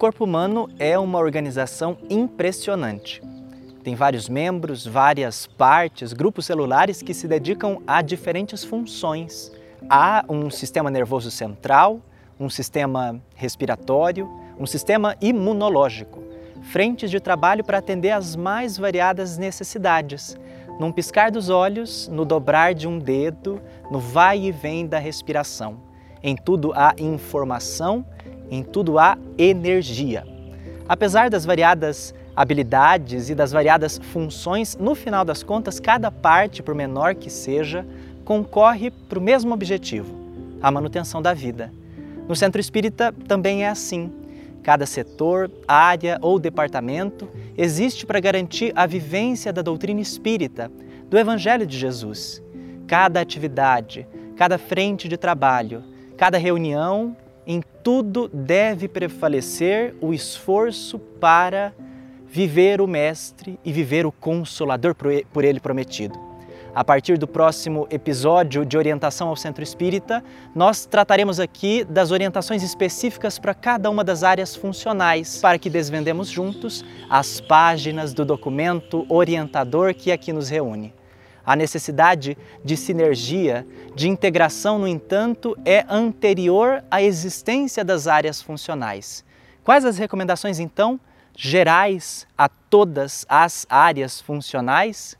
corpo humano é uma organização impressionante. Tem vários membros, várias partes, grupos celulares que se dedicam a diferentes funções. Há um sistema nervoso central, um sistema respiratório, um sistema imunológico, frentes de trabalho para atender às mais variadas necessidades. Num piscar dos olhos, no dobrar de um dedo, no vai e vem da respiração. Em tudo há informação, em tudo há energia. Apesar das variadas habilidades e das variadas funções, no final das contas, cada parte, por menor que seja, concorre para o mesmo objetivo, a manutenção da vida. No centro espírita também é assim. Cada setor, área ou departamento existe para garantir a vivência da doutrina espírita, do Evangelho de Jesus. Cada atividade, cada frente de trabalho, cada reunião, em tudo deve prevalecer o esforço para viver o Mestre e viver o Consolador por ele prometido. A partir do próximo episódio de Orientação ao Centro Espírita, nós trataremos aqui das orientações específicas para cada uma das áreas funcionais, para que desvendemos juntos as páginas do documento orientador que aqui nos reúne. A necessidade de sinergia, de integração, no entanto, é anterior à existência das áreas funcionais. Quais as recomendações, então, gerais a todas as áreas funcionais?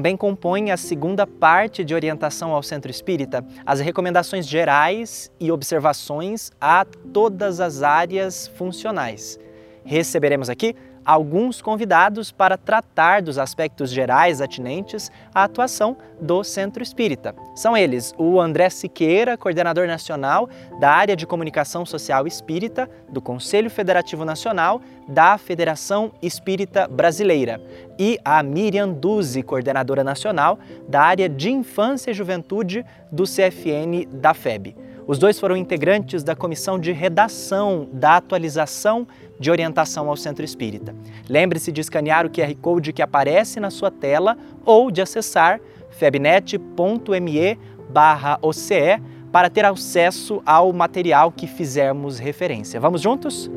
Também compõe a segunda parte de orientação ao centro espírita, as recomendações gerais e observações a todas as áreas funcionais. Receberemos aqui alguns convidados para tratar dos aspectos gerais atinentes à atuação do Centro Espírita. São eles o André Siqueira, coordenador nacional da área de comunicação social espírita do Conselho Federativo Nacional da Federação Espírita Brasileira, e a Miriam Duzi, coordenadora nacional da área de infância e juventude do CFN da FEB. Os dois foram integrantes da comissão de redação da atualização de orientação ao Centro Espírita. Lembre-se de escanear o QR Code que aparece na sua tela ou de acessar febnet.me OCE para ter acesso ao material que fizermos referência. Vamos juntos?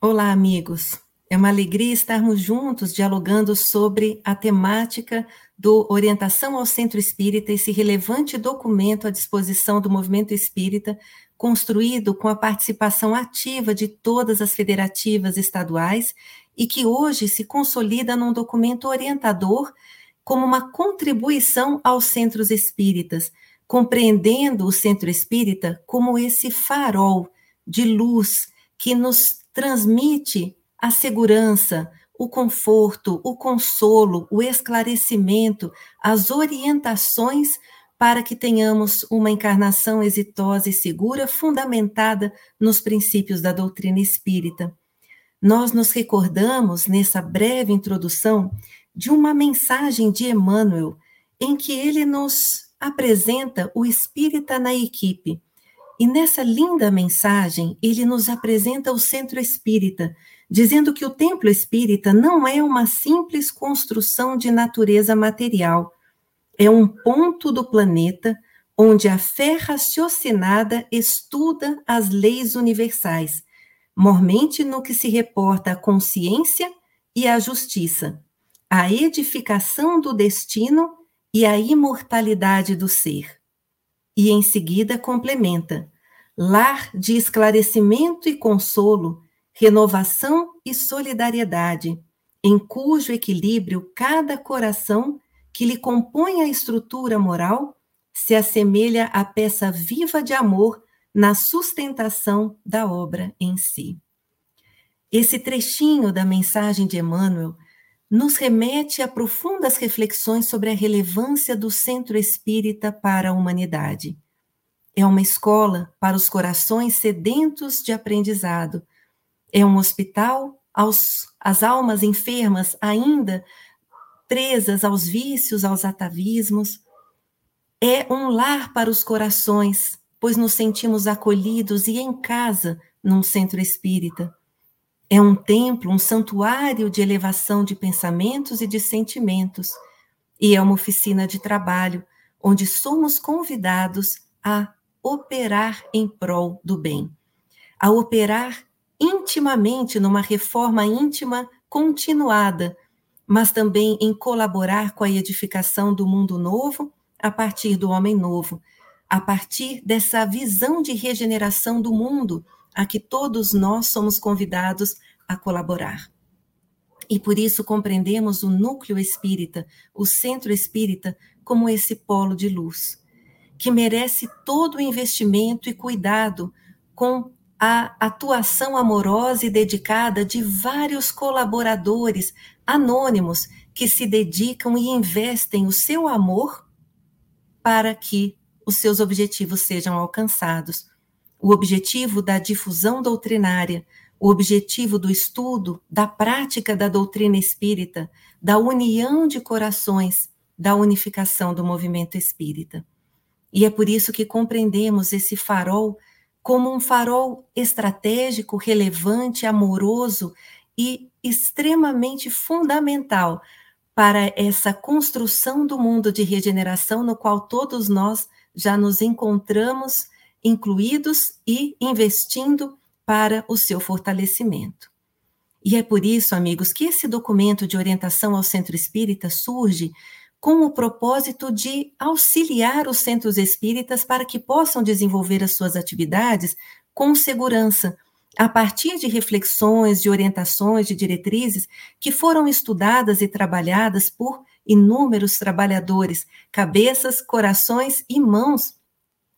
Olá, amigos. É uma alegria estarmos juntos dialogando sobre a temática do Orientação ao Centro Espírita, esse relevante documento à disposição do movimento espírita, construído com a participação ativa de todas as federativas estaduais e que hoje se consolida num documento orientador como uma contribuição aos centros espíritas, compreendendo o centro espírita como esse farol de luz que nos transmite a segurança, o conforto, o consolo, o esclarecimento, as orientações para que tenhamos uma encarnação exitosa e segura, fundamentada nos princípios da doutrina espírita. Nós nos recordamos, nessa breve introdução, de uma mensagem de Emmanuel, em que ele nos apresenta o espírita na equipe. E nessa linda mensagem, ele nos apresenta o centro espírita, dizendo que o templo espírita não é uma simples construção de natureza material, é um ponto do planeta onde a fé raciocinada estuda as leis universais, mormente no que se reporta à consciência e à justiça, à edificação do destino e à imortalidade do ser. E em seguida complementa: lar de esclarecimento e consolo renovação e solidariedade, em cujo equilíbrio cada coração que lhe compõe a estrutura moral se assemelha à peça viva de amor na sustentação da obra em si. Esse trechinho da mensagem de Emmanuel nos remete a profundas reflexões sobre a relevância do centro espírita para a humanidade. É uma escola para os corações sedentos de aprendizado é um hospital aos, às almas enfermas ainda presas aos vícios, aos atavismos. É um lar para os corações, pois nos sentimos acolhidos e em casa num centro espírita. É um templo, um santuário de elevação de pensamentos e de sentimentos. E é uma oficina de trabalho, onde somos convidados a operar em prol do bem, a operar intimamente numa reforma íntima continuada, mas também em colaborar com a edificação do mundo novo a partir do homem novo, a partir dessa visão de regeneração do mundo a que todos nós somos convidados a colaborar. E por isso compreendemos o núcleo espírita, o centro espírita, como esse polo de luz, que merece todo o investimento e cuidado com a atuação amorosa e dedicada de vários colaboradores anônimos que se dedicam e investem o seu amor para que os seus objetivos sejam alcançados o objetivo da difusão doutrinária, o objetivo do estudo, da prática da doutrina espírita, da união de corações, da unificação do movimento espírita. E é por isso que compreendemos esse farol como um farol estratégico, relevante, amoroso e extremamente fundamental para essa construção do mundo de regeneração no qual todos nós já nos encontramos incluídos e investindo para o seu fortalecimento. E é por isso, amigos, que esse documento de orientação ao centro espírita surge com o propósito de auxiliar os centros espíritas para que possam desenvolver as suas atividades com segurança, a partir de reflexões, de orientações, de diretrizes que foram estudadas e trabalhadas por inúmeros trabalhadores, cabeças, corações e mãos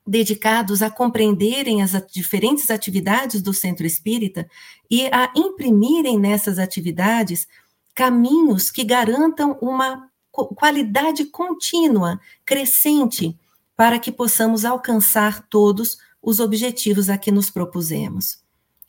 dedicados a compreenderem as diferentes atividades do centro espírita e a imprimirem nessas atividades caminhos que garantam uma qualidade contínua, crescente, para que possamos alcançar todos os objetivos a que nos propusemos.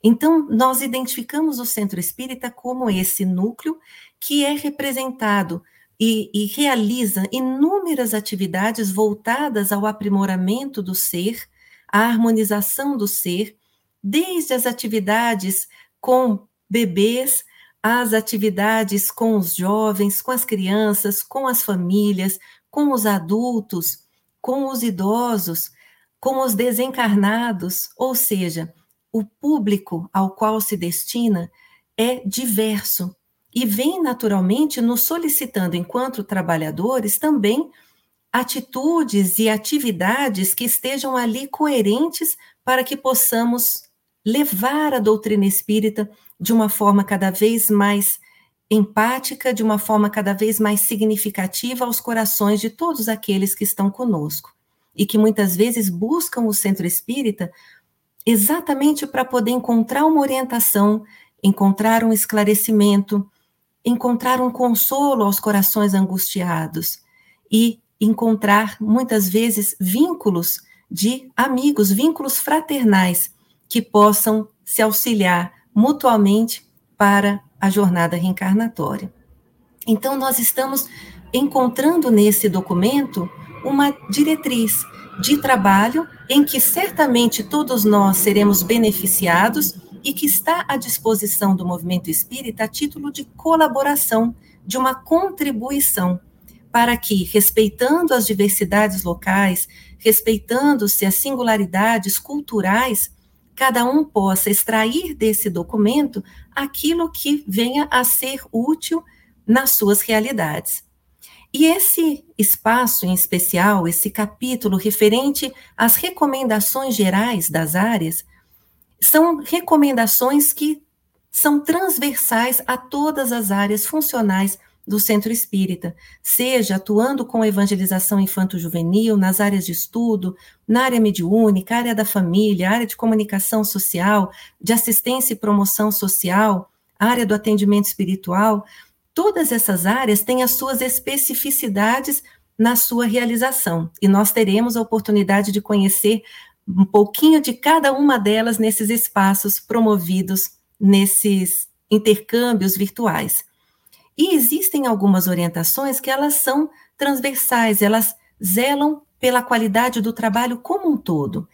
Então, nós identificamos o centro espírita como esse núcleo que é representado e, e realiza inúmeras atividades voltadas ao aprimoramento do ser, à harmonização do ser, desde as atividades com bebês, às atividades com os jovens, com as crianças, com as famílias, com os adultos, com os idosos, com os desencarnados, ou seja, o público ao qual se destina é diverso e vem naturalmente nos solicitando, enquanto trabalhadores, também atitudes e atividades que estejam ali coerentes para que possamos levar a doutrina espírita de uma forma cada vez mais empática, de uma forma cada vez mais significativa aos corações de todos aqueles que estão conosco e que muitas vezes buscam o centro espírita exatamente para poder encontrar uma orientação, encontrar um esclarecimento, encontrar um consolo aos corações angustiados e encontrar muitas vezes vínculos de amigos, vínculos fraternais que possam se auxiliar mutuamente para a jornada reencarnatória. Então, nós estamos encontrando nesse documento uma diretriz de trabalho em que certamente todos nós seremos beneficiados e que está à disposição do movimento espírita a título de colaboração, de uma contribuição, para que, respeitando as diversidades locais, respeitando-se as singularidades culturais, cada um possa extrair desse documento aquilo que venha a ser útil nas suas realidades. E esse espaço em especial, esse capítulo referente às recomendações gerais das áreas, são recomendações que são transversais a todas as áreas funcionais do centro espírita, seja atuando com evangelização infanto-juvenil, nas áreas de estudo, na área mediúnica, área da família, área de comunicação social, de assistência e promoção social, área do atendimento espiritual, todas essas áreas têm as suas especificidades na sua realização, e nós teremos a oportunidade de conhecer um pouquinho de cada uma delas nesses espaços promovidos nesses intercâmbios virtuais. E existem algumas orientações que elas são transversais, elas zelam pela qualidade do trabalho como um todo,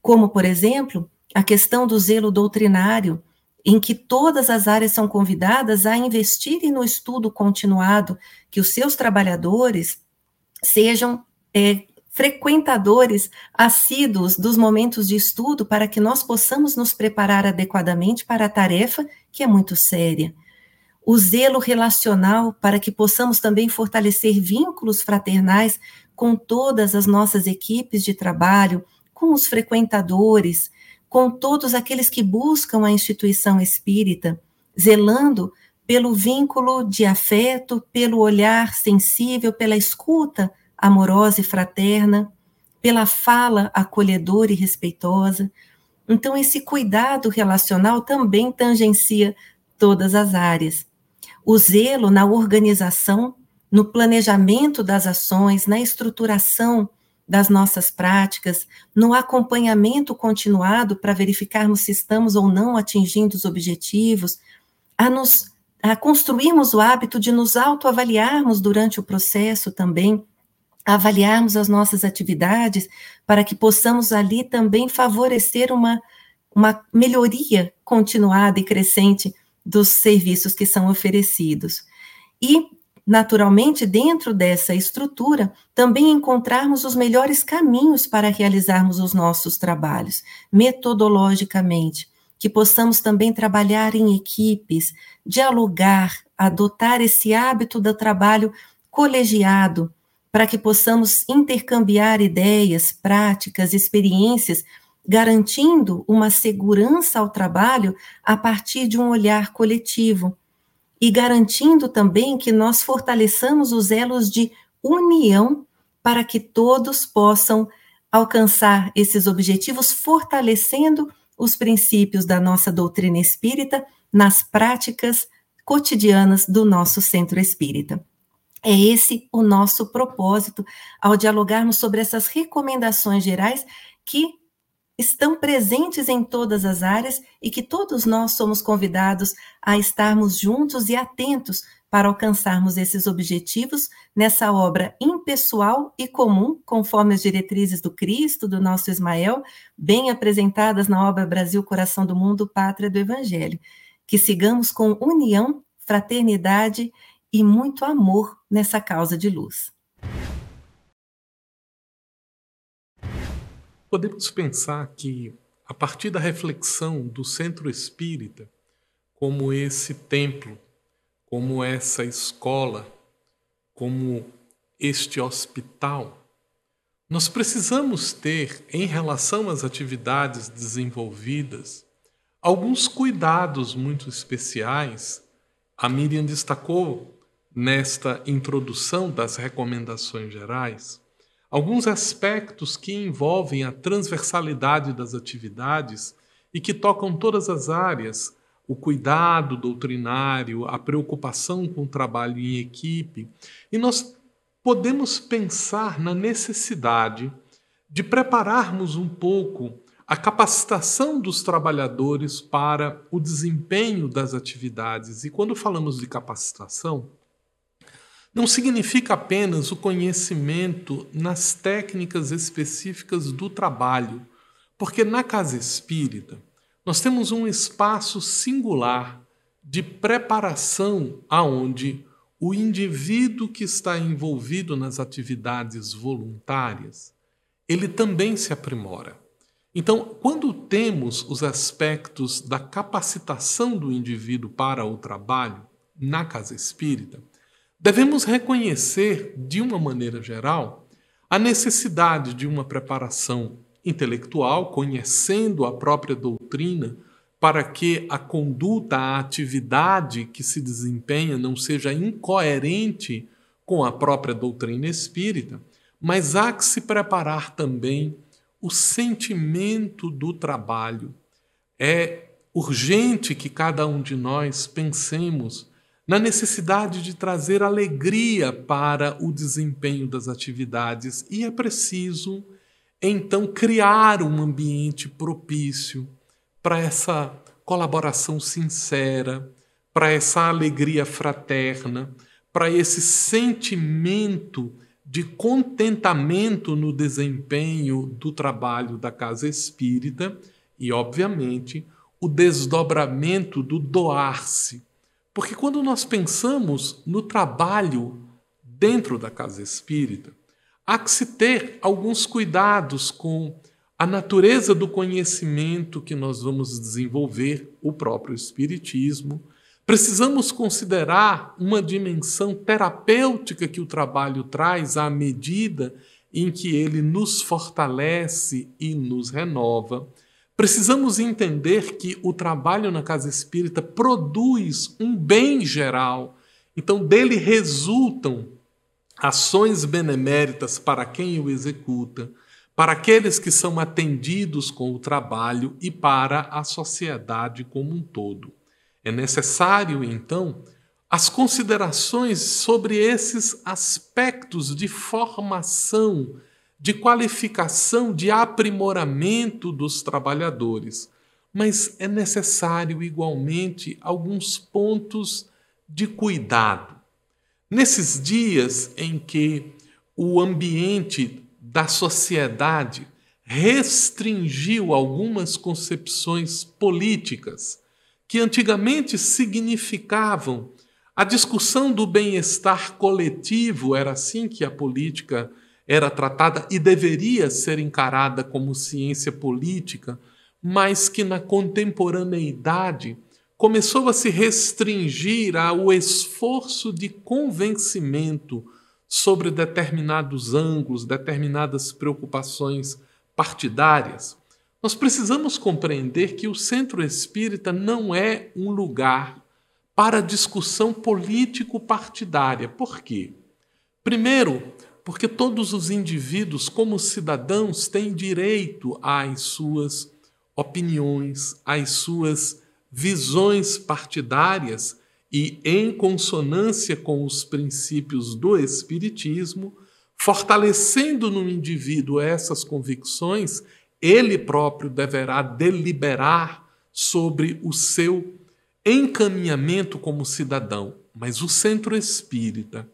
como, por exemplo, a questão do zelo doutrinário, em que todas as áreas são convidadas a investirem no estudo continuado, que os seus trabalhadores sejam é, frequentadores assíduos dos momentos de estudo para que nós possamos nos preparar adequadamente para a tarefa que é muito séria. O zelo relacional para que possamos também fortalecer vínculos fraternais com todas as nossas equipes de trabalho, com os frequentadores, com todos aqueles que buscam a instituição espírita, zelando pelo vínculo de afeto, pelo olhar sensível, pela escuta amorosa e fraterna, pela fala acolhedora e respeitosa. Então, esse cuidado relacional também tangencia todas as áreas. O zelo na organização, no planejamento das ações, na estruturação das nossas práticas, no acompanhamento continuado para verificarmos se estamos ou não atingindo os objetivos, a nos a construirmos o hábito de nos autoavaliarmos durante o processo também, avaliarmos as nossas atividades para que possamos ali também favorecer uma, uma melhoria continuada e crescente dos serviços que são oferecidos. E naturalmente, dentro dessa estrutura, também encontrarmos os melhores caminhos para realizarmos os nossos trabalhos, metodologicamente, que possamos também trabalhar em equipes, dialogar, adotar esse hábito do trabalho colegiado, para que possamos intercambiar ideias, práticas, experiências, garantindo uma segurança ao trabalho a partir de um olhar coletivo e garantindo também que nós fortaleçamos os elos de união para que todos possam alcançar esses objetivos, fortalecendo os princípios da nossa doutrina espírita nas práticas cotidianas do nosso centro espírita. É esse o nosso propósito ao dialogarmos sobre essas recomendações gerais que estão presentes em todas as áreas e que todos nós somos convidados a estarmos juntos e atentos para alcançarmos esses objetivos nessa obra impessoal e comum, conforme as diretrizes do Cristo, do nosso Ismael, bem apresentadas na obra Brasil, Coração do Mundo, Pátria do Evangelho. Que sigamos com união, fraternidade e muito amor nessa causa de luz. Podemos pensar que, a partir da reflexão do centro espírita, como esse templo, como essa escola, como este hospital, nós precisamos ter, em relação às atividades desenvolvidas, alguns cuidados muito especiais. A Miriam destacou nesta introdução das recomendações gerais alguns aspectos que envolvem a transversalidade das atividades e que tocam todas as áreas, o cuidado doutrinário, a preocupação com o trabalho em equipe. E nós podemos pensar na necessidade de prepararmos um pouco a capacitação dos trabalhadores para o desempenho das atividades. E quando falamos de capacitação, não significa apenas o conhecimento nas técnicas específicas do trabalho, porque na casa espírita nós temos um espaço singular de preparação aonde o indivíduo que está envolvido nas atividades voluntárias, ele também se aprimora. Então, quando temos os aspectos da capacitação do indivíduo para o trabalho na casa espírita, Devemos reconhecer, de uma maneira geral, a necessidade de uma preparação intelectual, conhecendo a própria doutrina, para que a conduta, a atividade que se desempenha não seja incoerente com a própria doutrina espírita, mas há que se preparar também o sentimento do trabalho. É urgente que cada um de nós pensemos na necessidade de trazer alegria para o desempenho das atividades e é preciso então criar um ambiente propício para essa colaboração sincera, para essa alegria fraterna, para esse sentimento de contentamento no desempenho do trabalho da casa espírita e, obviamente, o desdobramento do doar-se. Porque quando nós pensamos no trabalho dentro da casa espírita, há que se ter alguns cuidados com a natureza do conhecimento que nós vamos desenvolver, o próprio Espiritismo. Precisamos considerar uma dimensão terapêutica que o trabalho traz à medida em que ele nos fortalece e nos renova. Precisamos entender que o trabalho na casa espírita produz um bem geral, então dele resultam ações beneméritas para quem o executa para aqueles que são atendidos com o trabalho e para a sociedade como um todo. É necessário, então, as considerações sobre esses aspectos de formação, de qualificação, de aprimoramento dos trabalhadores. Mas é necessário, igualmente, alguns pontos de cuidado. Nesses dias em que o ambiente da sociedade restringiu algumas concepções políticas que antigamente significavam a discussão do bem-estar coletivo, era assim que a política era tratada e deveria ser encarada como ciência política, mas que na contemporaneidade começou a se restringir ao esforço de convencimento sobre determinados ângulos, determinadas preocupações partidárias, nós precisamos compreender que o centro espírita não é um lugar para discussão político-partidária. Por quê? Primeiro, porque todos os indivíduos, como cidadãos, têm direito às suas opiniões, às suas visões partidárias e em consonância com os princípios do Espiritismo, fortalecendo no indivíduo essas convicções, ele próprio deverá deliberar sobre o seu encaminhamento como cidadão. Mas o centro espírita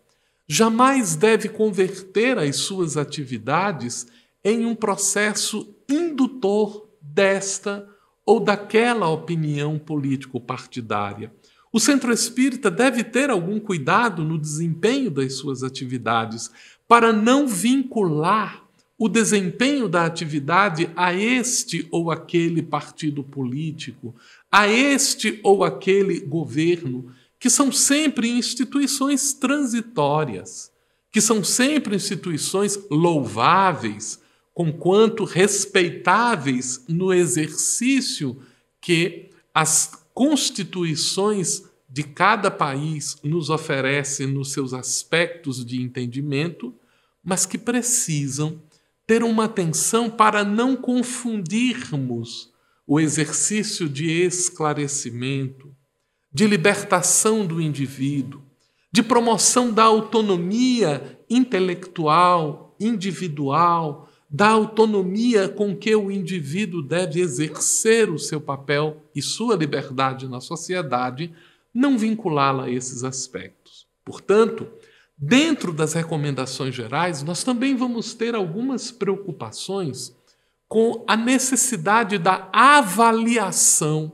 jamais deve converter as suas atividades em um processo indutor desta ou daquela opinião político-partidária. O centro espírita deve ter algum cuidado no desempenho das suas atividades para não vincular o desempenho da atividade a este ou aquele partido político, a este ou aquele governo, que são sempre instituições transitórias, que são sempre instituições louváveis, conquanto respeitáveis no exercício que as constituições de cada país nos oferecem nos seus aspectos de entendimento, mas que precisam ter uma atenção para não confundirmos o exercício de esclarecimento, de libertação do indivíduo, de promoção da autonomia intelectual, individual, da autonomia com que o indivíduo deve exercer o seu papel e sua liberdade na sociedade, não vinculá-la a esses aspectos. Portanto, dentro das recomendações gerais, nós também vamos ter algumas preocupações com a necessidade da avaliação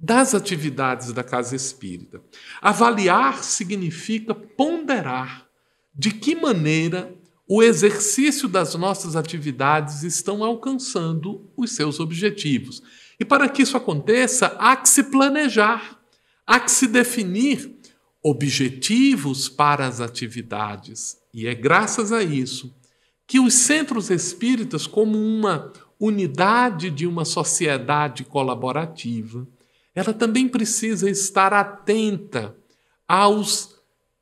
das atividades da casa espírita. Avaliar significa ponderar de que maneira o exercício das nossas atividades estão alcançando os seus objetivos. E para que isso aconteça, há que se planejar, há que se definir objetivos para as atividades. E é graças a isso que os centros espíritas, como uma unidade de uma sociedade colaborativa, ela também precisa estar atenta aos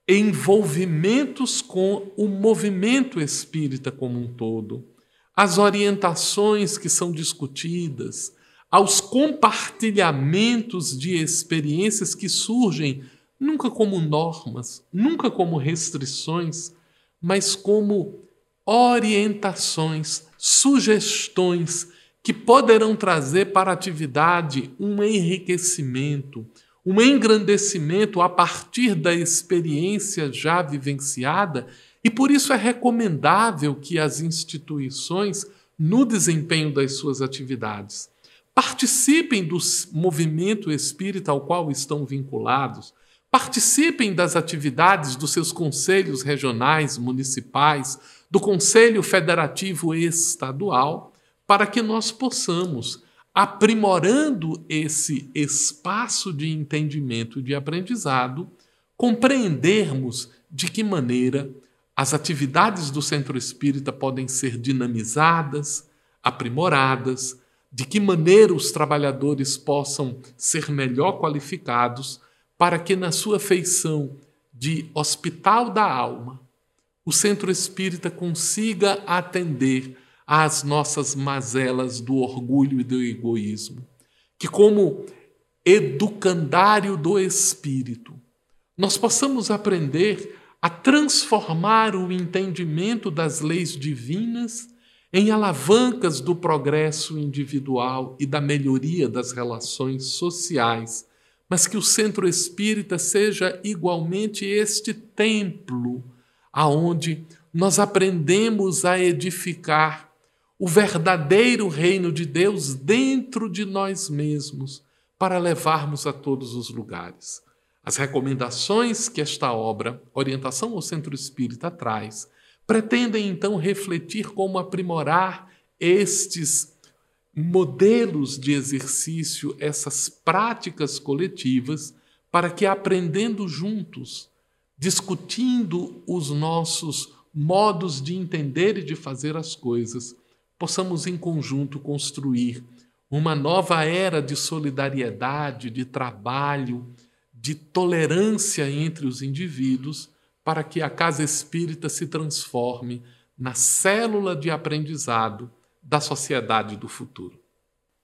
envolvimentos com o movimento espírita como um todo, as orientações que são discutidas, aos compartilhamentos de experiências que surgem nunca como normas, nunca como restrições, mas como orientações, sugestões que poderão trazer para a atividade um enriquecimento, um engrandecimento a partir da experiência já vivenciada e por isso é recomendável que as instituições, no desempenho das suas atividades, participem do movimento espírita ao qual estão vinculados, participem das atividades dos seus conselhos regionais, municipais, do Conselho Federativo Estadual, para que nós possamos, aprimorando esse espaço de entendimento e de aprendizado, compreendermos de que maneira as atividades do centro espírita podem ser dinamizadas, aprimoradas, de que maneira os trabalhadores possam ser melhor qualificados para que, na sua feição de hospital da alma, o centro espírita consiga atender às nossas mazelas do orgulho e do egoísmo. Que, como educandário do espírito, nós possamos aprender a transformar o entendimento das leis divinas em alavancas do progresso individual e da melhoria das relações sociais, mas que o centro espírita seja igualmente este templo aonde nós aprendemos a edificar o verdadeiro reino de Deus dentro de nós mesmos para levarmos a todos os lugares. As recomendações que esta obra, Orientação ao Centro Espírita, traz pretendem então refletir como aprimorar estes modelos de exercício, essas práticas coletivas, para que aprendendo juntos, discutindo os nossos modos de entender e de fazer as coisas, possamos em conjunto construir uma nova era de solidariedade, de trabalho, de tolerância entre os indivíduos para que a casa espírita se transforme na célula de aprendizado da sociedade do futuro.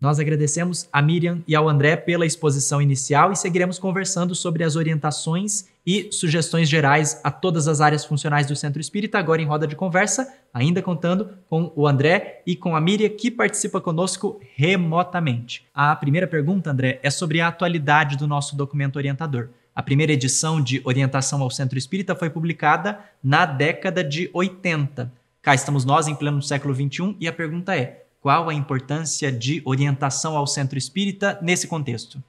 Nós agradecemos a Miriam e ao André pela exposição inicial e seguiremos conversando sobre as orientações e sugestões gerais a todas as áreas funcionais do Centro Espírita, agora em roda de conversa, ainda contando com o André e com a Miriam, que participa conosco remotamente. A primeira pergunta, André, é sobre a atualidade do nosso documento orientador. A primeira edição de Orientação ao Centro Espírita foi publicada na década de 80. Cá estamos nós em pleno século XXI e a pergunta é: qual a importância de orientação ao centro espírita nesse contexto?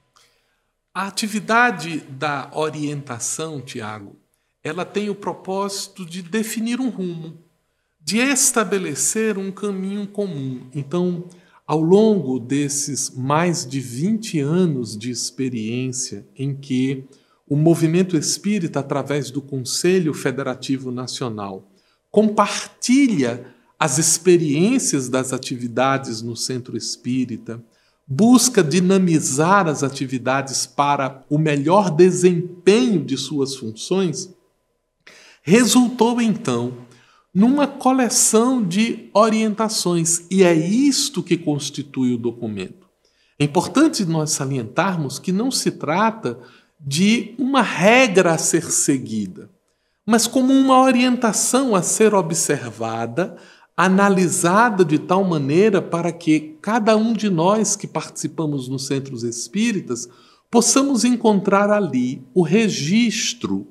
A atividade da orientação, Tiago, ela tem o propósito de definir um rumo, de estabelecer um caminho comum. Então, ao longo desses mais de 20 anos de experiência em que o movimento espírita, através do Conselho Federativo Nacional, compartilha as experiências das atividades no centro espírita, busca dinamizar as atividades para o melhor desempenho de suas funções, resultou então numa coleção de orientações, e é isto que constitui o documento. É importante nós salientarmos que não se trata de uma regra a ser seguida, mas como uma orientação a ser observada, analisada de tal maneira para que cada um de nós que participamos nos centros espíritas possamos encontrar ali o registro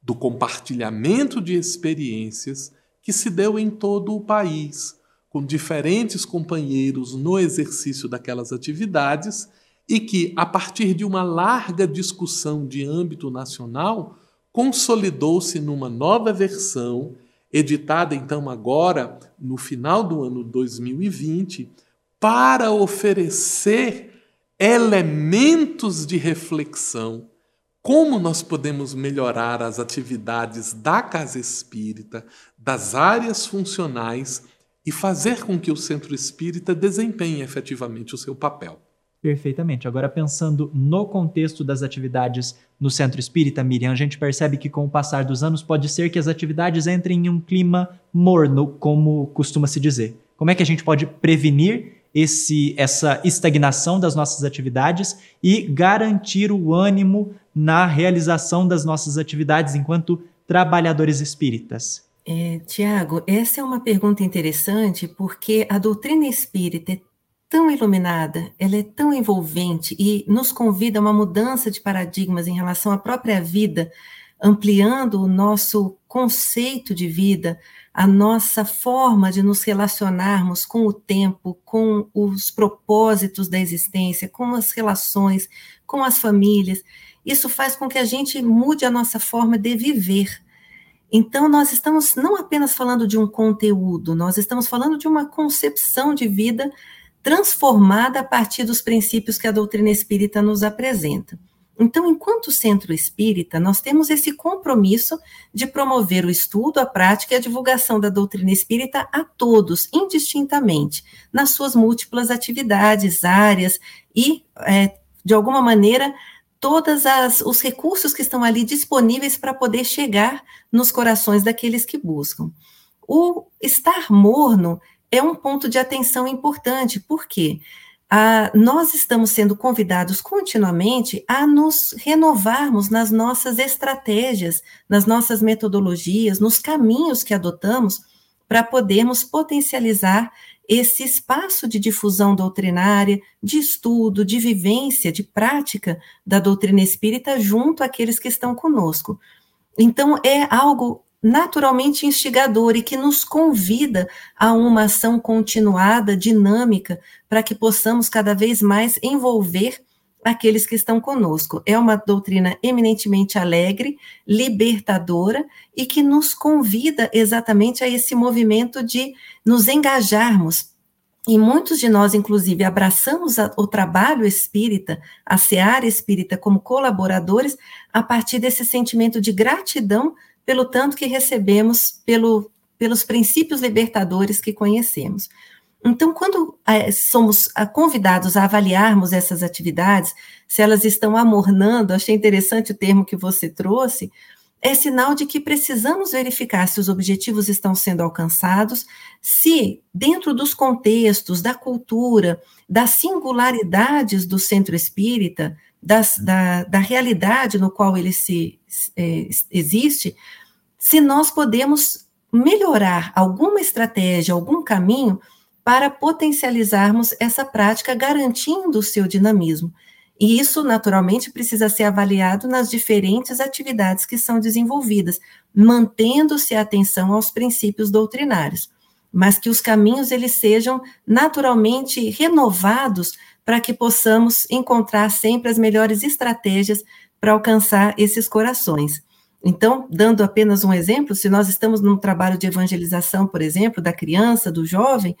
do compartilhamento de experiências que se deu em todo o país, com diferentes companheiros no exercício daquelas atividades e que, a partir de uma larga discussão de âmbito nacional, consolidou-se numa nova versão, editada então agora no final do ano 2020, para oferecer elementos de reflexão. Como nós podemos melhorar as atividades da casa espírita, das áreas funcionais e fazer com que o centro espírita desempenhe efetivamente o seu papel. Perfeitamente. Agora, pensando no contexto das atividades no Centro Espírita, Miriam, a gente percebe que com o passar dos anos pode ser que as atividades entrem em um clima morno, como costuma se dizer. Como é que a gente pode prevenir esse, essa estagnação das nossas atividades e garantir o ânimo na realização das nossas atividades enquanto trabalhadores espíritas? É, Tiago, essa é uma pergunta interessante porque a doutrina espírita é tão iluminada, ela é tão envolvente e nos convida a uma mudança de paradigmas em relação à própria vida, ampliando o nosso conceito de vida, a nossa forma de nos relacionarmos com o tempo, com os propósitos da existência, com as relações, com as famílias. Isso faz com que a gente mude a nossa forma de viver. Então, nós estamos não apenas falando de um conteúdo, nós estamos falando de uma concepção de vida transformada a partir dos princípios que a doutrina espírita nos apresenta. Então, enquanto centro espírita, nós temos esse compromisso de promover o estudo, a prática e a divulgação da doutrina espírita a todos, indistintamente, nas suas múltiplas atividades, áreas e, é, de alguma maneira, todos os recursos que estão ali disponíveis para poder chegar nos corações daqueles que buscam. O estar morno é um ponto de atenção importante? Porque nós estamos sendo convidados continuamente a nos renovarmos nas nossas estratégias, nas nossas metodologias, nos caminhos que adotamos para podermos potencializar esse espaço de difusão doutrinária, de estudo, de vivência, de prática da doutrina espírita junto àqueles que estão conosco. Então, é algo naturalmente instigador e que nos convida a uma ação continuada, dinâmica, para que possamos cada vez mais envolver aqueles que estão conosco. É uma doutrina eminentemente alegre, libertadora e que nos convida exatamente a esse movimento de nos engajarmos. E muitos de nós, inclusive, abraçamos a, o trabalho espírita, a seara espírita, como colaboradores, a partir desse sentimento de gratidão pelo tanto que recebemos pelo, pelos princípios libertadores que conhecemos. Então, quando é, somos ah, convidados a avaliarmos essas atividades, se elas estão amornando, achei interessante o termo que você trouxe, é sinal de que precisamos verificar se os objetivos estão sendo alcançados, se, dentro dos contextos, da cultura, das singularidades do centro espírita, das, da, da realidade no qual ele se é, existe, se nós podemos melhorar alguma estratégia, algum caminho para potencializarmos essa prática, garantindo o seu dinamismo. E isso, naturalmente, precisa ser avaliado nas diferentes atividades que são desenvolvidas, mantendo-se a atenção aos princípios doutrinários, mas que os caminhos eles sejam naturalmente renovados para que possamos encontrar sempre as melhores estratégias para alcançar esses corações. Então, dando apenas um exemplo, se nós estamos num trabalho de evangelização, por exemplo, da criança, do jovem,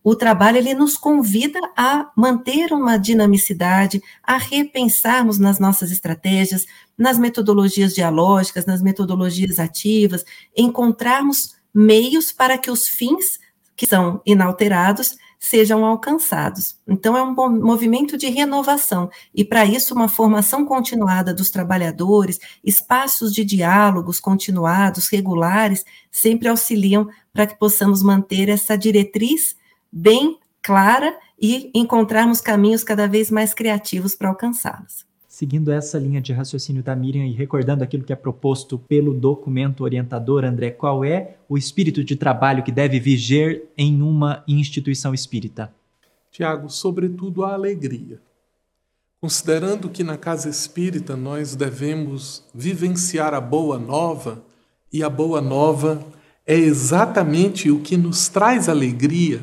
o trabalho ele nos convida a manter uma dinamicidade, a repensarmos nas nossas estratégias, nas metodologias dialógicas, nas metodologias ativas, encontrarmos meios para que os fins que são inalterados sejam alcançados. Então, é um movimento de renovação, e para isso, uma formação continuada dos trabalhadores, espaços de diálogos continuados, regulares, sempre auxiliam para que possamos manter essa diretriz bem clara e encontrarmos caminhos cada vez mais criativos para alcançá-las seguindo essa linha de raciocínio da Miriam e recordando aquilo que é proposto pelo documento orientador, André, qual é o espírito de trabalho que deve viger em uma instituição espírita? Tiago, sobretudo a alegria. Considerando que na casa espírita nós devemos vivenciar a boa nova, e a boa nova é exatamente o que nos traz alegria,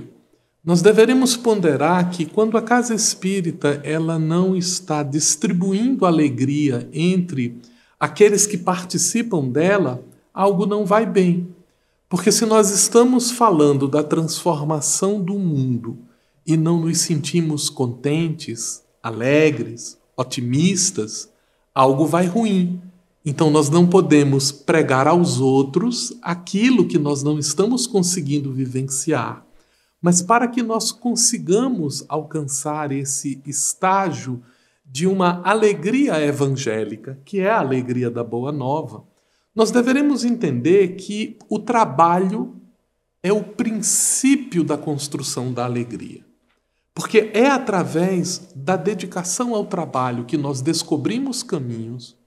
nós deveremos ponderar que quando a casa espírita ela não está distribuindo alegria entre aqueles que participam dela, algo não vai bem. Porque se nós estamos falando da transformação do mundo e não nos sentimos contentes, alegres, otimistas, algo vai ruim. Então nós não podemos pregar aos outros aquilo que nós não estamos conseguindo vivenciar. Mas para que nós consigamos alcançar esse estágio de uma alegria evangélica, que é a alegria da Boa Nova, nós deveremos entender que o trabalho é o princípio da construção da alegria. Porque é através da dedicação ao trabalho que nós descobrimos caminhos,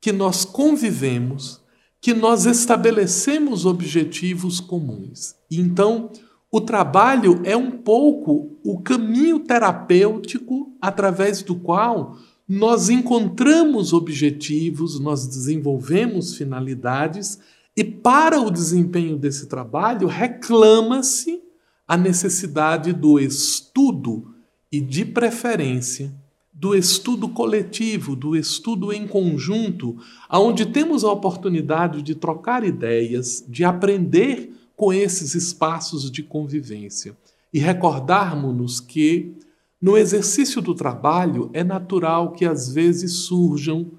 que nós convivemos, que nós estabelecemos objetivos comuns. E então, o trabalho é um pouco o caminho terapêutico através do qual nós encontramos objetivos, nós desenvolvemos finalidades e para o desempenho desse trabalho reclama-se a necessidade do estudo e, de preferência, do estudo coletivo, do estudo em conjunto, onde temos a oportunidade de trocar ideias, de aprender com esses espaços de convivência e recordarmos-nos que no exercício do trabalho é natural que às vezes surjam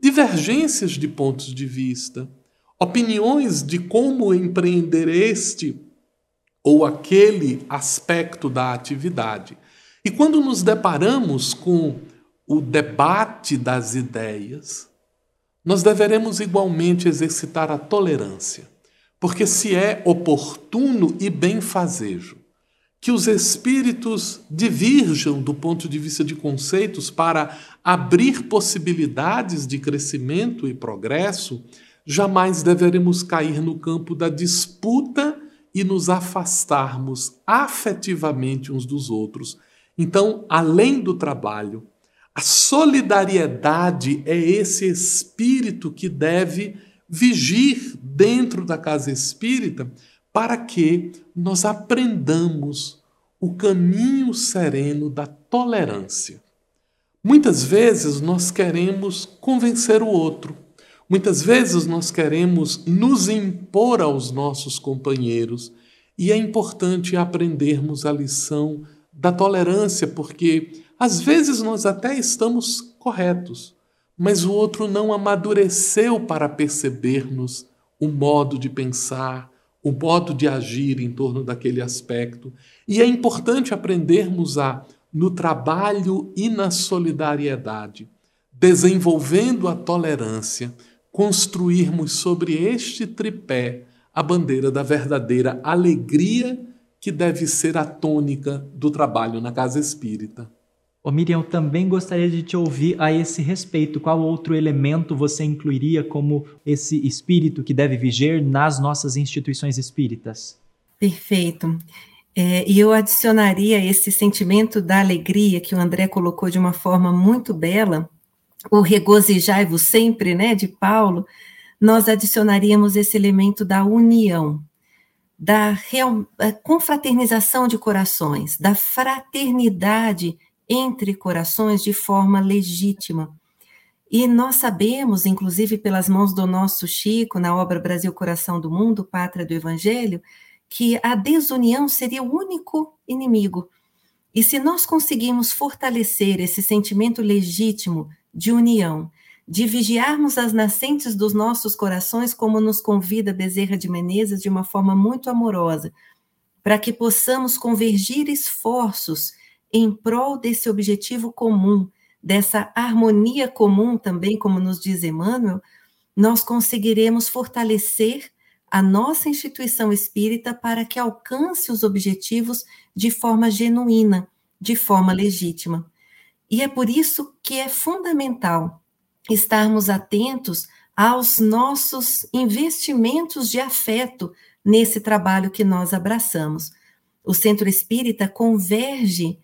divergências de pontos de vista, opiniões de como empreender este ou aquele aspecto da atividade. E quando nos deparamos com o debate das ideias, nós deveremos igualmente exercitar a tolerância, porque se é oportuno e benfazejo que os espíritos divirjam do ponto de vista de conceitos para abrir possibilidades de crescimento e progresso, jamais deveremos cair no campo da disputa e nos afastarmos afetivamente uns dos outros. Então, além do trabalho, a solidariedade é esse espírito que deve vigir dentro da casa espírita para que nós aprendamos o caminho sereno da tolerância. Muitas vezes nós queremos convencer o outro. Muitas vezes nós queremos nos impor aos nossos companheiros. E é importante aprendermos a lição da tolerância, porque às vezes nós até estamos corretos, mas o outro não amadureceu para perceber-nos o modo de pensar, o modo de agir em torno daquele aspecto. E é importante aprendermos a, no trabalho e na solidariedade, desenvolvendo a tolerância, construirmos sobre este tripé a bandeira da verdadeira alegria que deve ser a tônica do trabalho na casa espírita. Ô Miriam, também gostaria de te ouvir a esse respeito. Qual outro elemento você incluiria como esse espírito que deve viger nas nossas instituições espíritas? Perfeito. É, e eu adicionaria esse sentimento da alegria que o André colocou de uma forma muito bela, o regozijai-vos sempre, né, de Paulo, nós adicionaríamos esse elemento da união, da real, confraternização de corações, da fraternidade entre corações de forma legítima. E nós sabemos, inclusive pelas mãos do nosso Chico, na obra Brasil Coração do Mundo, Pátria do Evangelho, que a desunião seria o único inimigo. E se nós conseguirmos fortalecer esse sentimento legítimo de união, de vigiarmos as nascentes dos nossos corações, como nos convida Bezerra de Menezes de uma forma muito amorosa, para que possamos convergir esforços em prol desse objetivo comum, dessa harmonia comum também, como nos diz Emmanuel, nós conseguiremos fortalecer a nossa instituição espírita para que alcance os objetivos de forma genuína, de forma legítima. E é por isso que é fundamental estarmos atentos aos nossos investimentos de afeto nesse trabalho que nós abraçamos. O centro espírita converge,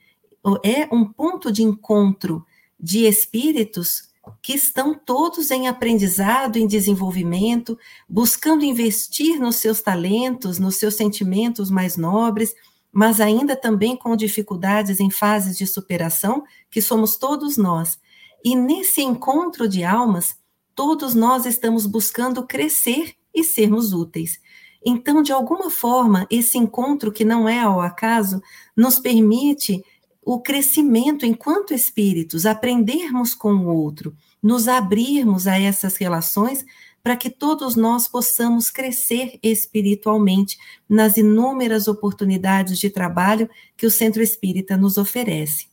é um ponto de encontro de espíritos que estão todos em aprendizado, em desenvolvimento, buscando investir nos seus talentos, nos seus sentimentos mais nobres mas ainda também com dificuldades em fases de superação, que somos todos nós. E nesse encontro de almas, todos nós estamos buscando crescer e sermos úteis. Então, de alguma forma, esse encontro, que não é ao acaso, nos permite o crescimento enquanto espíritos, aprendermos com o outro, nos abrirmos a essas relações para que todos nós possamos crescer espiritualmente nas inúmeras oportunidades de trabalho que o Centro Espírita nos oferece.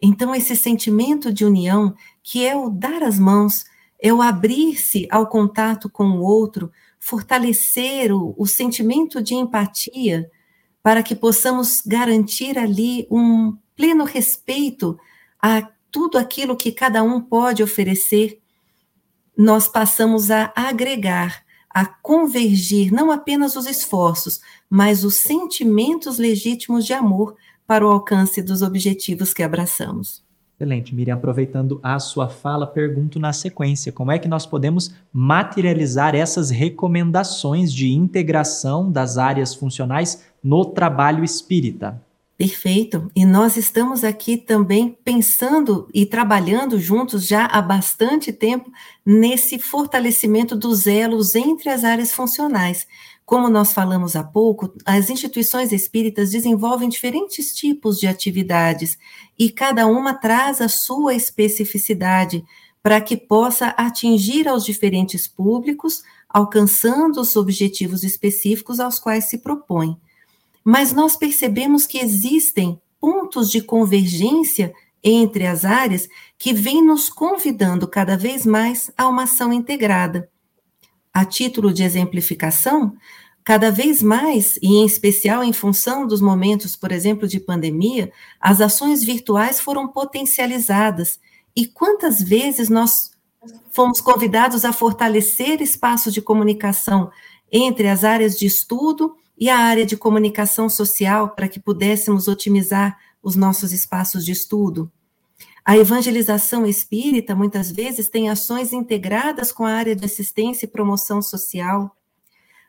Então, esse sentimento de união, que é o dar as mãos, é o abrir-se ao contato com o outro, fortalecer o, o sentimento de empatia, para que possamos garantir ali um pleno respeito a tudo aquilo que cada um pode oferecer nós passamos a agregar, a convergir não apenas os esforços, mas os sentimentos legítimos de amor para o alcance dos objetivos que abraçamos. Excelente, Miriam. Aproveitando a sua fala, pergunto na sequência: como é que nós podemos materializar essas recomendações de integração das áreas funcionais no trabalho espírita? Perfeito. E nós estamos aqui também pensando e trabalhando juntos já há bastante tempo nesse fortalecimento dos elos entre as áreas funcionais. Como nós falamos há pouco, as instituições espíritas desenvolvem diferentes tipos de atividades e cada uma traz a sua especificidade para que possa atingir aos diferentes públicos, alcançando os objetivos específicos aos quais se propõe mas nós percebemos que existem pontos de convergência entre as áreas que vêm nos convidando cada vez mais a uma ação integrada. A título de exemplificação, cada vez mais, e em especial em função dos momentos, por exemplo, de pandemia, as ações virtuais foram potencializadas. E quantas vezes nós fomos convidados a fortalecer espaços de comunicação entre as áreas de estudo e a área de comunicação social para que pudéssemos otimizar os nossos espaços de estudo. A evangelização espírita muitas vezes tem ações integradas com a área de assistência e promoção social.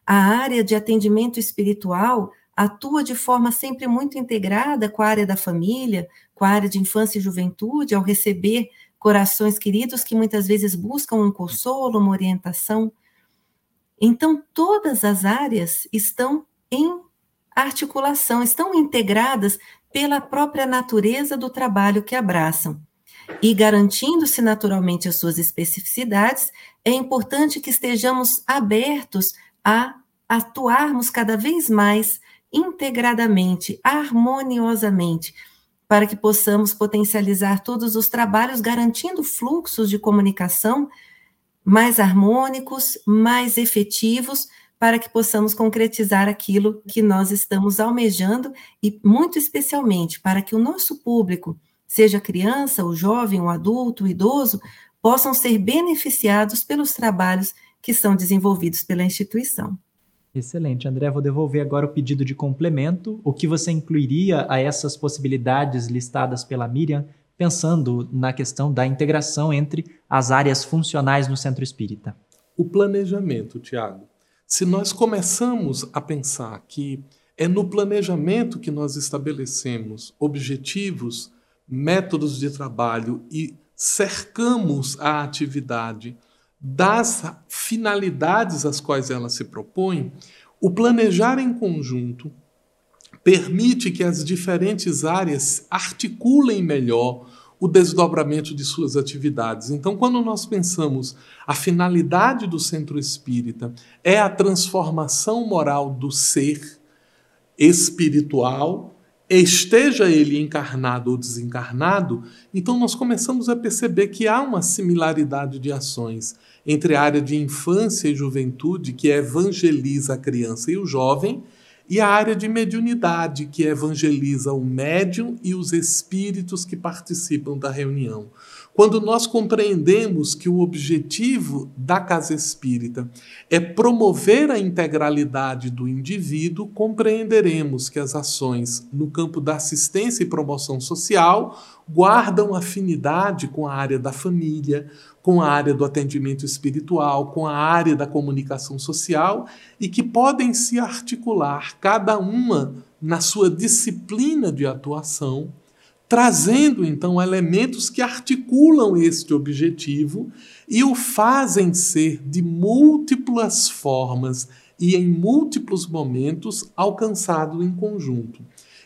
A área de atendimento espiritual atua de forma sempre muito integrada com a área da família, com a área de infância e juventude, ao receber corações queridos que muitas vezes buscam um consolo, uma orientação. Então, todas as áreas estão em articulação, estão integradas pela própria natureza do trabalho que abraçam. E garantindo-se naturalmente as suas especificidades, é importante que estejamos abertos a atuarmos cada vez mais integradamente, harmoniosamente, para que possamos potencializar todos os trabalhos, garantindo fluxos de comunicação mais harmônicos, mais efetivos, para que possamos concretizar aquilo que nós estamos almejando e, muito especialmente, para que o nosso público, seja criança, o jovem, o adulto, o idoso, possam ser beneficiados pelos trabalhos que são desenvolvidos pela instituição. Excelente, André. Vou devolver agora o pedido de complemento. O que você incluiria a essas possibilidades listadas pela Miriam, pensando na questão da integração entre as áreas funcionais no centro espírita? O planejamento, Tiago. Se nós começamos a pensar que é no planejamento que nós estabelecemos objetivos, métodos de trabalho e cercamos a atividade das finalidades às quais ela se propõe, o planejar em conjunto permite que as diferentes áreas articulem melhor o desdobramento de suas atividades. Então, quando nós pensamos a finalidade do centro espírita é a transformação moral do ser espiritual, esteja ele encarnado ou desencarnado, então nós começamos a perceber que há uma similaridade de ações entre a área de infância e juventude, que evangeliza a criança e o jovem, e a área de mediunidade, que evangeliza o médium e os espíritos que participam da reunião. Quando nós compreendemos que o objetivo da casa espírita é promover a integralidade do indivíduo, compreenderemos que as ações no campo da assistência e promoção social guardam afinidade com a área da família, com a área do atendimento espiritual, com a área da comunicação social e que podem se articular, cada uma na sua disciplina de atuação, trazendo então elementos que articulam este objetivo e o fazem ser de múltiplas formas e em múltiplos momentos alcançado em conjunto.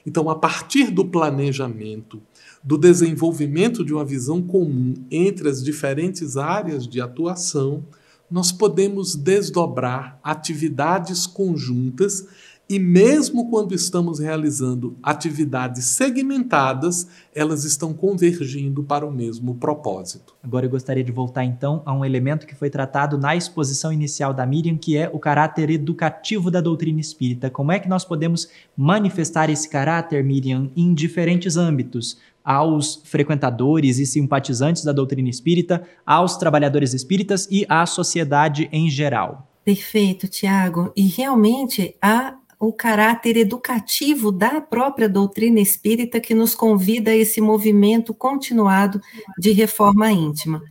Então, a partir do planejamento, do desenvolvimento de uma visão comum entre as diferentes áreas de atuação, nós podemos desdobrar atividades conjuntas e mesmo quando estamos realizando atividades segmentadas, elas estão convergindo para o mesmo propósito. Agora eu gostaria de voltar então a um elemento que foi tratado na exposição inicial da Miriam, que é o caráter educativo da doutrina espírita. Como é que nós podemos manifestar esse caráter, Miriam, em diferentes âmbitos? aos frequentadores e simpatizantes da doutrina espírita, aos trabalhadores espíritas e à sociedade em geral. Perfeito, Tiago. E realmente a o caráter educativo da própria doutrina espírita que nos convida a esse movimento continuado de reforma íntima.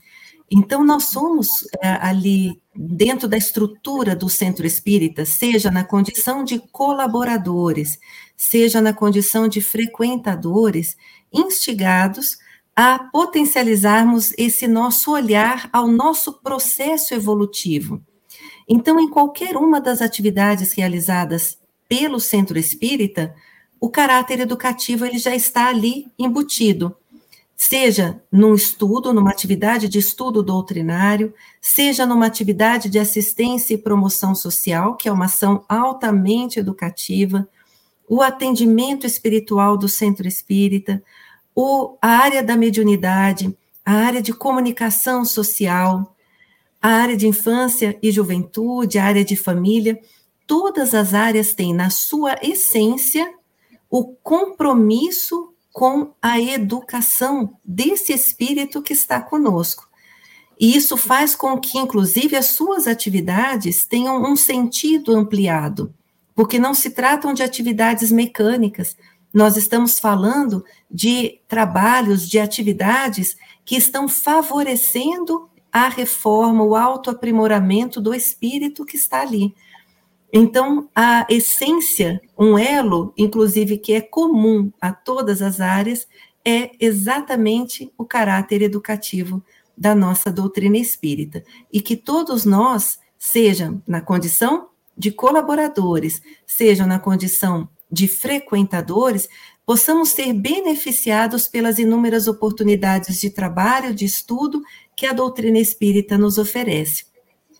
Então, nós somos é, ali, dentro da estrutura do centro espírita, seja na condição de colaboradores, seja na condição de frequentadores, instigados a potencializarmos esse nosso olhar ao nosso processo evolutivo. Então, em qualquer uma das atividades realizadas pelo centro espírita, o caráter educativo ele já está ali embutido. Seja num estudo, numa atividade de estudo doutrinário, seja numa atividade de assistência e promoção social, que é uma ação altamente educativa, o atendimento espiritual do centro espírita, o, a área da mediunidade, a área de comunicação social, a área de infância e juventude, a área de família, todas as áreas têm na sua essência o compromisso com a educação desse espírito que está conosco. E isso faz com que, inclusive, as suas atividades tenham um sentido ampliado, porque não se tratam de atividades mecânicas, nós estamos falando de trabalhos, de atividades que estão favorecendo a reforma, o autoaprimoramento do espírito que está ali. Então, a essência, um elo, inclusive, que é comum a todas as áreas, é exatamente o caráter educativo da nossa doutrina espírita. E que todos nós, sejam na condição de colaboradores, sejam na condição de frequentadores, possamos ser beneficiados pelas inúmeras oportunidades de trabalho, de estudo que a doutrina espírita nos oferece.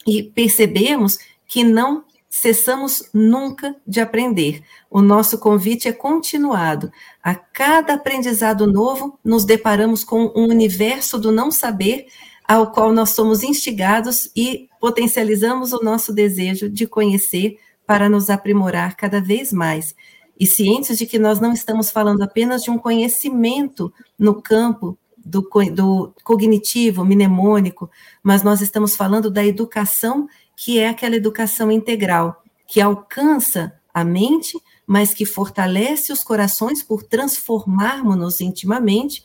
E percebemos que não cessamos nunca de aprender. O nosso convite é continuado. A cada aprendizado novo, nos deparamos com um universo do não saber ao qual nós somos instigados e potencializamos o nosso desejo de conhecer para nos aprimorar cada vez mais. E cientes de que nós não estamos falando apenas de um conhecimento no campo do, do cognitivo, mnemônico, mas nós estamos falando da educação que é aquela educação integral, que alcança a mente, mas que fortalece os corações por transformarmos-nos intimamente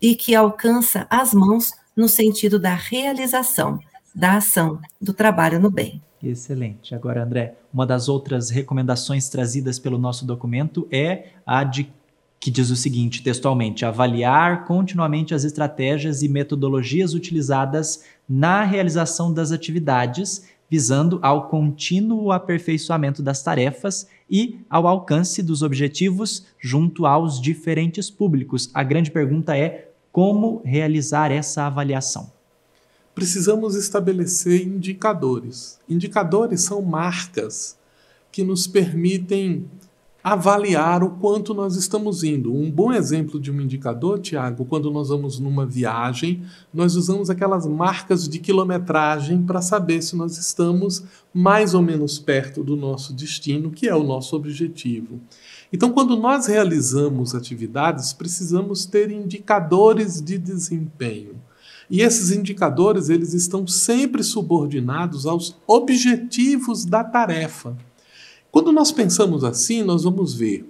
e que alcança as mãos no sentido da realização, da ação, do trabalho no bem. Excelente. Agora, André, uma das outras recomendações trazidas pelo nosso documento é a de que diz o seguinte, textualmente: avaliar continuamente as estratégias e metodologias utilizadas na realização das atividades visando ao contínuo aperfeiçoamento das tarefas e ao alcance dos objetivos junto aos diferentes públicos. A grande pergunta é como realizar essa avaliação? Precisamos estabelecer indicadores. Indicadores são marcas que nos permitem avaliar o quanto nós estamos indo. Um bom exemplo de um indicador, Tiago, quando nós vamos numa viagem, nós usamos aquelas marcas de quilometragem para saber se nós estamos mais ou menos perto do nosso destino, que é o nosso objetivo. Então, quando nós realizamos atividades, precisamos ter indicadores de desempenho. E esses indicadores, eles estão sempre subordinados aos objetivos da tarefa. Quando nós pensamos assim, nós vamos ver: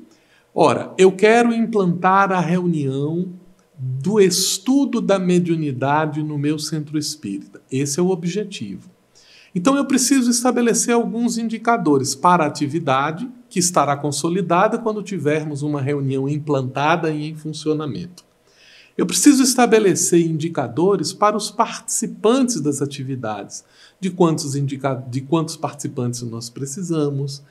ora, eu quero implantar a reunião do estudo da mediunidade no meu centro espírita. Esse é o objetivo. Então eu preciso estabelecer alguns indicadores para a atividade que estará consolidada quando tivermos uma reunião implantada e em funcionamento. Eu preciso estabelecer indicadores para os participantes das atividades, de quantos, indica de quantos participantes nós precisamos,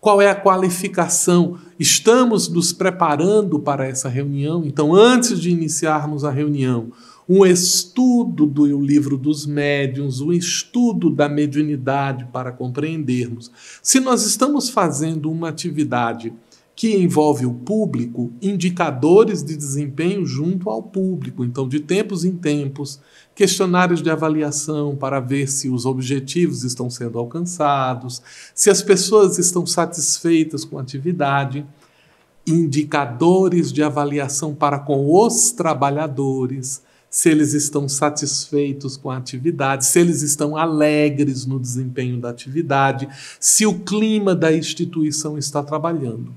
qual é a qualificação? Estamos nos preparando para essa reunião? Então, antes de iniciarmos a reunião, um estudo do livro dos médiuns, um estudo da mediunidade para compreendermos. Se nós estamos fazendo uma atividade que envolve o público, indicadores de desempenho junto ao público. Então, de tempos em tempos, questionários de avaliação para ver se os objetivos estão sendo alcançados, se as pessoas estão satisfeitas com a atividade, indicadores de avaliação para com os trabalhadores, se eles estão satisfeitos com a atividade, se eles estão alegres no desempenho da atividade, se o clima da instituição está trabalhando.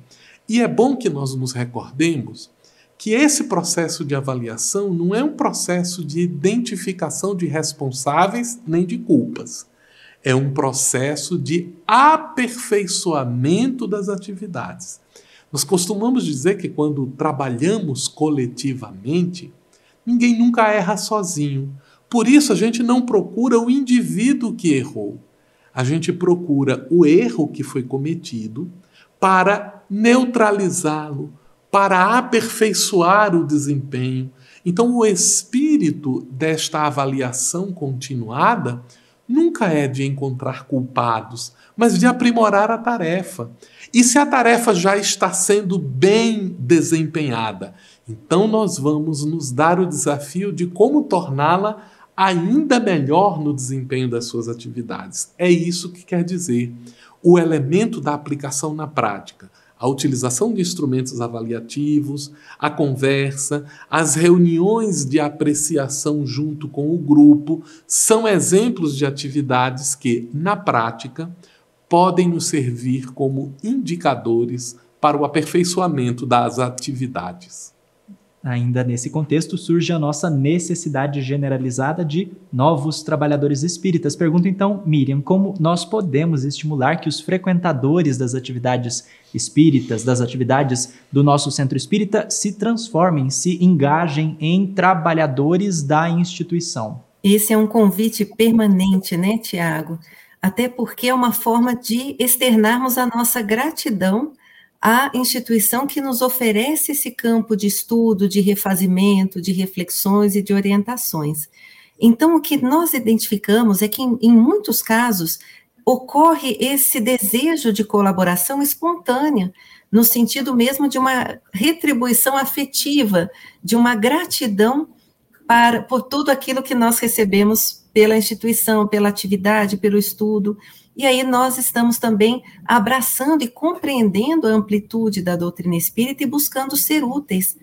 E é bom que nós nos recordemos que esse processo de avaliação não é um processo de identificação de responsáveis nem de culpas. É um processo de aperfeiçoamento das atividades. Nós costumamos dizer que quando trabalhamos coletivamente, Ninguém nunca erra sozinho. Por isso a gente não procura o indivíduo que errou. A gente procura o erro que foi cometido para neutralizá-lo, para aperfeiçoar o desempenho. Então, o espírito desta avaliação continuada nunca é de encontrar culpados, mas de aprimorar a tarefa. E se a tarefa já está sendo bem desempenhada então, nós vamos nos dar o desafio de como torná-la ainda melhor no desempenho das suas atividades. É isso que quer dizer o elemento da aplicação na prática. A utilização de instrumentos avaliativos, a conversa, as reuniões de apreciação junto com o grupo são exemplos de atividades que, na prática, podem nos servir como indicadores para o aperfeiçoamento das atividades. Ainda nesse contexto, surge a nossa necessidade generalizada de novos trabalhadores espíritas. Pergunto então, Miriam, como nós podemos estimular que os frequentadores das atividades espíritas, das atividades do nosso centro espírita, se transformem, se engajem em trabalhadores da instituição? Esse é um convite permanente, né, Tiago? Até porque é uma forma de externarmos a nossa gratidão a instituição que nos oferece esse campo de estudo, de refazimento, de reflexões e de orientações. Então, o que nós identificamos é que, em, em muitos casos, ocorre esse desejo de colaboração espontânea, no sentido mesmo de uma retribuição afetiva, de uma gratidão para, por tudo aquilo que nós recebemos pela instituição, pela atividade, pelo estudo. E aí nós estamos também abraçando e compreendendo a amplitude da doutrina espírita e buscando ser úteis.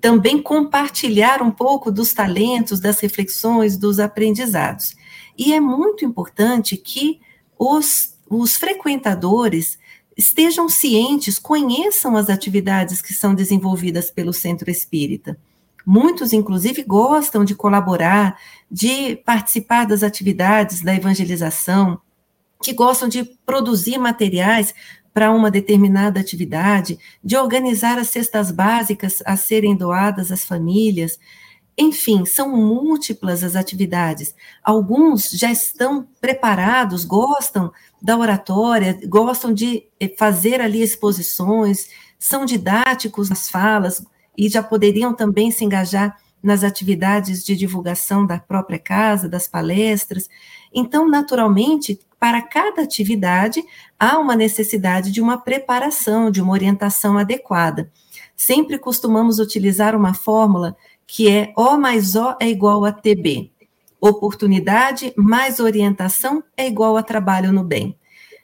Também compartilhar um pouco dos talentos, das reflexões, dos aprendizados. E é muito importante que os, os frequentadores estejam cientes, conheçam as atividades que são desenvolvidas pelo centro espírita. Muitos, inclusive, gostam de colaborar, de participar das atividades da evangelização, que gostam de produzir materiais para uma determinada atividade, de organizar as cestas básicas a serem doadas às famílias. Enfim, são múltiplas as atividades. Alguns já estão preparados, gostam da oratória, gostam de eh, fazer ali exposições, são didáticos nas falas e já poderiam também se engajar nas atividades de divulgação da própria casa, das palestras. Então, naturalmente, para cada atividade, há uma necessidade de uma preparação, de uma orientação adequada. Sempre costumamos utilizar uma fórmula que é O mais O é igual a TB. Oportunidade mais orientação é igual a trabalho no bem.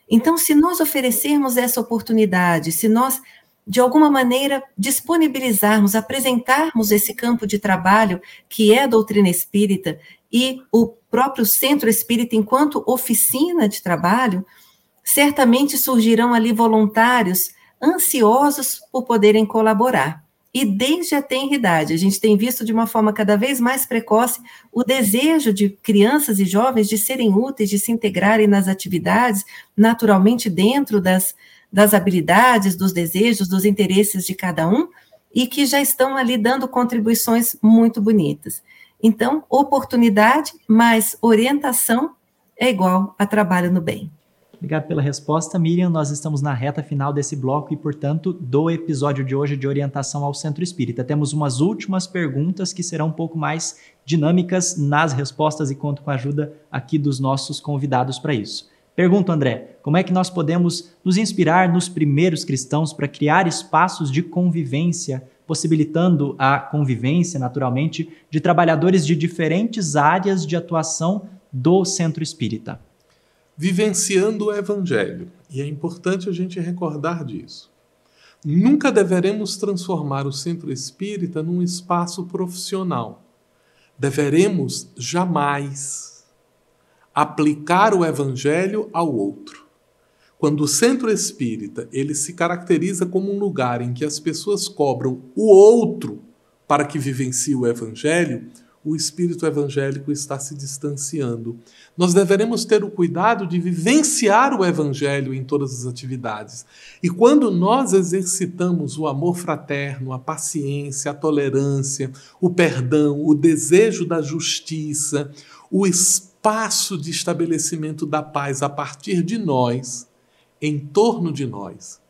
Então, se nós oferecermos essa oportunidade, se nós de alguma maneira disponibilizarmos, apresentarmos esse campo de trabalho que é a doutrina espírita e o próprio centro espírita enquanto oficina de trabalho, certamente surgirão ali voluntários ansiosos por poderem colaborar. E desde a tenridade, a gente tem visto de uma forma cada vez mais precoce o desejo de crianças e jovens de serem úteis, de se integrarem nas atividades, naturalmente dentro das, das habilidades, dos desejos, dos interesses de cada um, e que já estão ali dando contribuições muito bonitas. Então, oportunidade mais orientação é igual a trabalho no bem. Obrigado pela resposta, Miriam. Nós estamos na reta final desse bloco e, portanto, do episódio de hoje de orientação ao Centro Espírita. Temos umas últimas perguntas que serão um pouco mais dinâmicas nas respostas e conto com a ajuda aqui dos nossos convidados para isso. Pergunto, André, como é que nós podemos nos inspirar nos primeiros cristãos para criar espaços de convivência possibilitando a convivência, naturalmente, de trabalhadores de diferentes áreas de atuação do centro espírita. Vivenciando o Evangelho, e é importante a gente recordar disso. Nunca deveremos transformar o centro espírita num espaço profissional. deveremos jamais aplicar o evangelho ao outro. Quando o centro espírita ele se caracteriza como um lugar em que as pessoas cobram o outro para que vivencie o evangelho, o espírito evangélico está se distanciando. Nós deveremos ter o cuidado de vivenciar o evangelho em todas as atividades. E quando nós exercitamos o amor fraterno, a paciência, a tolerância, o perdão, o desejo da justiça, o espaço de estabelecimento da paz a partir de nós, em torno de nós,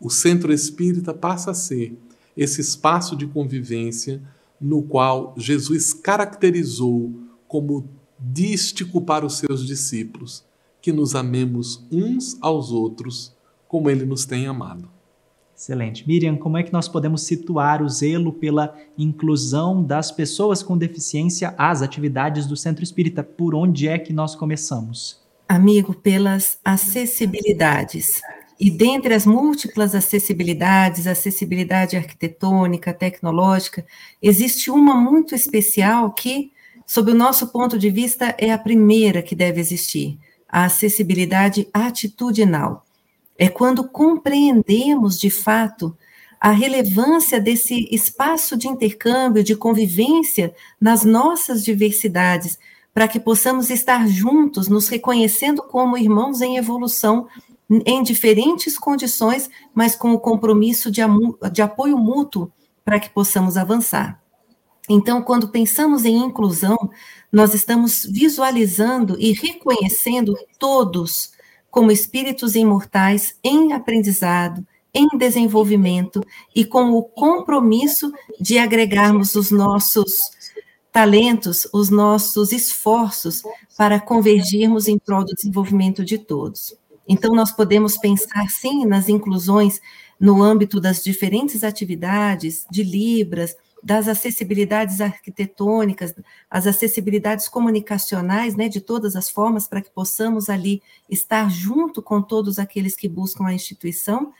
o centro espírita passa a ser esse espaço de convivência no qual Jesus caracterizou como dístico para os seus discípulos, que nos amemos uns aos outros como ele nos tem amado. Excelente. Miriam, como é que nós podemos situar o zelo pela inclusão das pessoas com deficiência às atividades do Centro Espírita? Por onde é que nós começamos? Amigo, pelas acessibilidades. E dentre as múltiplas acessibilidades, acessibilidade arquitetônica, tecnológica, existe uma muito especial que, sob o nosso ponto de vista, é a primeira que deve existir: a acessibilidade atitudinal. É quando compreendemos de fato a relevância desse espaço de intercâmbio, de convivência nas nossas diversidades, para que possamos estar juntos, nos reconhecendo como irmãos em evolução em diferentes condições, mas com o compromisso de, de apoio mútuo para que possamos avançar. Então, quando pensamos em inclusão, nós estamos visualizando e reconhecendo todos como espíritos imortais em aprendizado, em desenvolvimento e com o compromisso de agregarmos os nossos talentos, os nossos esforços para convergirmos em prol do desenvolvimento de todos. Então, nós podemos pensar, sim, nas inclusões no âmbito das diferentes atividades de Libras, das acessibilidades arquitetônicas, as acessibilidades comunicacionais, né, de todas as formas, para que possamos ali estar junto com todos aqueles que buscam a instituição,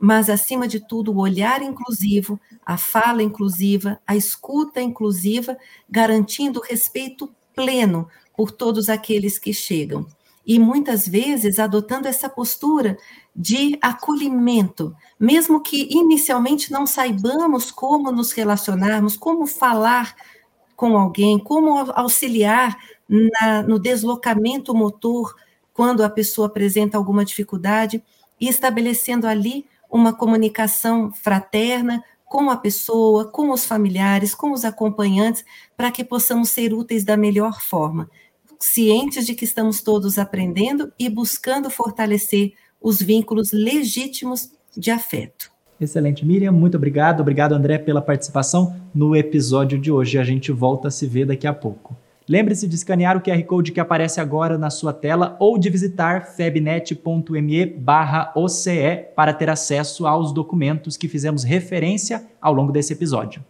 mas, acima de tudo, o olhar inclusivo, a fala inclusiva, a escuta inclusiva, garantindo respeito pleno por todos aqueles que chegam. E muitas vezes adotando essa postura de acolhimento, mesmo que inicialmente não saibamos como nos relacionarmos, como falar com alguém, como auxiliar na, no deslocamento motor quando a pessoa apresenta alguma dificuldade, e estabelecendo ali uma comunicação fraterna com a pessoa, com os familiares, com os acompanhantes, para que possamos ser úteis da melhor forma cientes de que estamos todos aprendendo e buscando fortalecer os vínculos legítimos de afeto. Excelente, Miriam, muito obrigado. Obrigado, André, pela participação no episódio de hoje. A gente volta a se ver daqui a pouco. Lembre-se de escanear o QR Code que aparece agora na sua tela ou de visitar febnet.me OCE para ter acesso aos documentos que fizemos referência ao longo desse episódio.